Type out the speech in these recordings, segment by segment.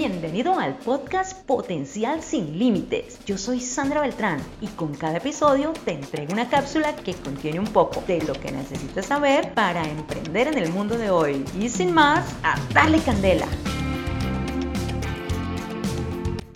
Bienvenido al podcast Potencial sin Límites. Yo soy Sandra Beltrán y con cada episodio te entrego una cápsula que contiene un poco de lo que necesitas saber para emprender en el mundo de hoy. Y sin más, a darle candela.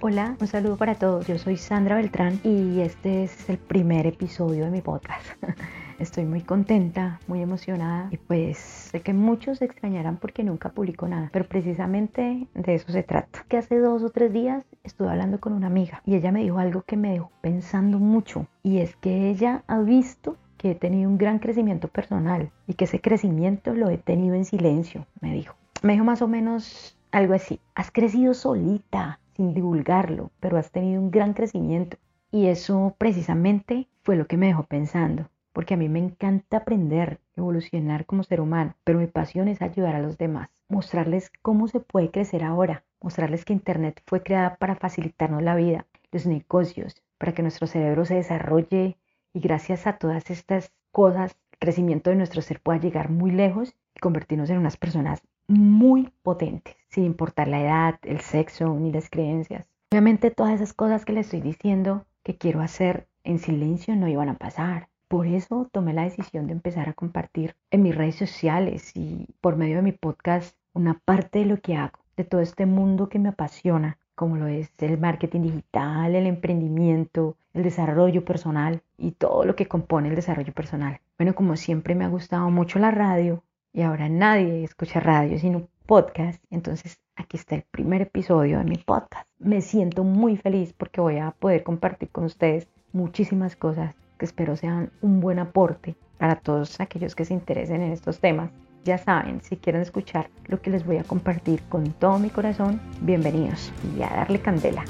Hola, un saludo para todos. Yo soy Sandra Beltrán y este es el primer episodio de mi podcast. Estoy muy contenta, muy emocionada y pues sé que muchos se extrañarán porque nunca publico nada, pero precisamente de eso se trata. Que hace dos o tres días estuve hablando con una amiga y ella me dijo algo que me dejó pensando mucho y es que ella ha visto que he tenido un gran crecimiento personal y que ese crecimiento lo he tenido en silencio, me dijo. Me dijo más o menos algo así, has crecido solita, sin divulgarlo, pero has tenido un gran crecimiento. Y eso precisamente fue lo que me dejó pensando, porque a mí me encanta aprender, evolucionar como ser humano, pero mi pasión es ayudar a los demás, mostrarles cómo se puede crecer ahora, mostrarles que Internet fue creada para facilitarnos la vida, los negocios, para que nuestro cerebro se desarrolle y gracias a todas estas cosas, el crecimiento de nuestro ser pueda llegar muy lejos y convertirnos en unas personas muy potentes, sin importar la edad, el sexo ni las creencias. Obviamente todas esas cosas que le estoy diciendo que quiero hacer en silencio no iban a pasar. Por eso tomé la decisión de empezar a compartir en mis redes sociales y por medio de mi podcast una parte de lo que hago, de todo este mundo que me apasiona, como lo es el marketing digital, el emprendimiento, el desarrollo personal y todo lo que compone el desarrollo personal. Bueno, como siempre me ha gustado mucho la radio, y ahora nadie escucha radio sino podcast, entonces aquí está el primer episodio de mi podcast. Me siento muy feliz porque voy a poder compartir con ustedes muchísimas cosas espero sean un buen aporte para todos aquellos que se interesen en estos temas. Ya saben, si quieren escuchar lo que les voy a compartir con todo mi corazón, bienvenidos y a darle candela.